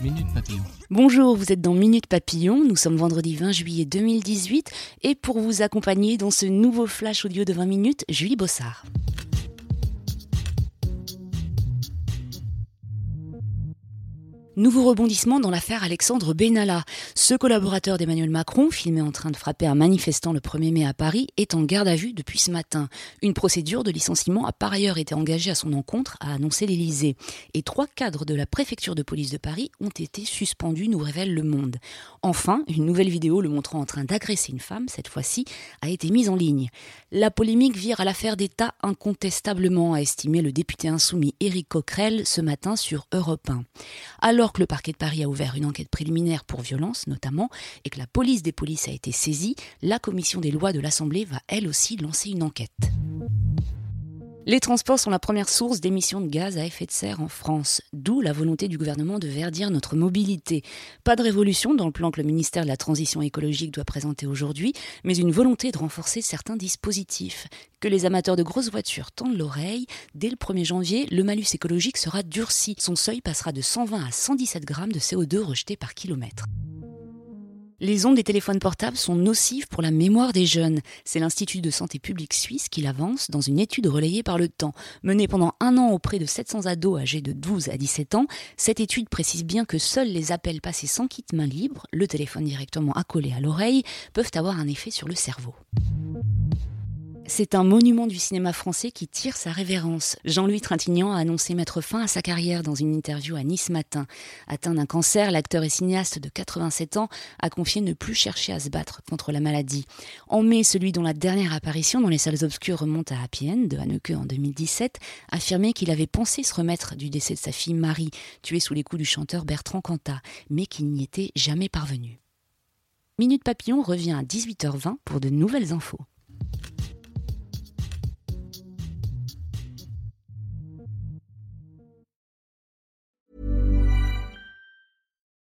Minute Papillon. Bonjour, vous êtes dans Minute Papillon, nous sommes vendredi 20 juillet 2018 et pour vous accompagner dans ce nouveau flash audio de 20 minutes, Julie Bossard. Nouveau rebondissement dans l'affaire Alexandre Benalla. Ce collaborateur d'Emmanuel Macron, filmé en train de frapper un manifestant le 1er mai à Paris, est en garde à vue depuis ce matin. Une procédure de licenciement a par ailleurs été engagée à son encontre, a annoncé l'Élysée. Et trois cadres de la préfecture de police de Paris ont été suspendus, nous révèle Le Monde. Enfin, une nouvelle vidéo le montrant en train d'agresser une femme, cette fois-ci, a été mise en ligne. La polémique vire à l'affaire d'État incontestablement, a estimé le député insoumis Éric Coquerel ce matin sur Europe 1. Alors que le parquet de Paris a ouvert une enquête préliminaire pour violence notamment et que la police des polices a été saisie, la commission des lois de l'Assemblée va elle aussi lancer une enquête. Les transports sont la première source d'émissions de gaz à effet de serre en France, d'où la volonté du gouvernement de verdir notre mobilité. Pas de révolution dans le plan que le ministère de la Transition écologique doit présenter aujourd'hui, mais une volonté de renforcer certains dispositifs. Que les amateurs de grosses voitures tendent l'oreille, dès le 1er janvier, le malus écologique sera durci. Son seuil passera de 120 à 117 grammes de CO2 rejetés par kilomètre. Les ondes des téléphones portables sont nocives pour la mémoire des jeunes. C'est l'Institut de santé publique suisse qui l'avance dans une étude relayée par le temps. Menée pendant un an auprès de 700 ados âgés de 12 à 17 ans, cette étude précise bien que seuls les appels passés sans kit main libre, le téléphone directement accolé à l'oreille, peuvent avoir un effet sur le cerveau. C'est un monument du cinéma français qui tire sa révérence. Jean-Louis Trintignant a annoncé mettre fin à sa carrière dans une interview à Nice Matin. Atteint d'un cancer, l'acteur et cinéaste de 87 ans a confié ne plus chercher à se battre contre la maladie. En mai, celui dont la dernière apparition dans les salles obscures remonte à Happy de Haneke en 2017 affirmait qu'il avait pensé se remettre du décès de sa fille Marie, tuée sous les coups du chanteur Bertrand Cantat, mais qu'il n'y était jamais parvenu. Minute Papillon revient à 18h20 pour de nouvelles infos.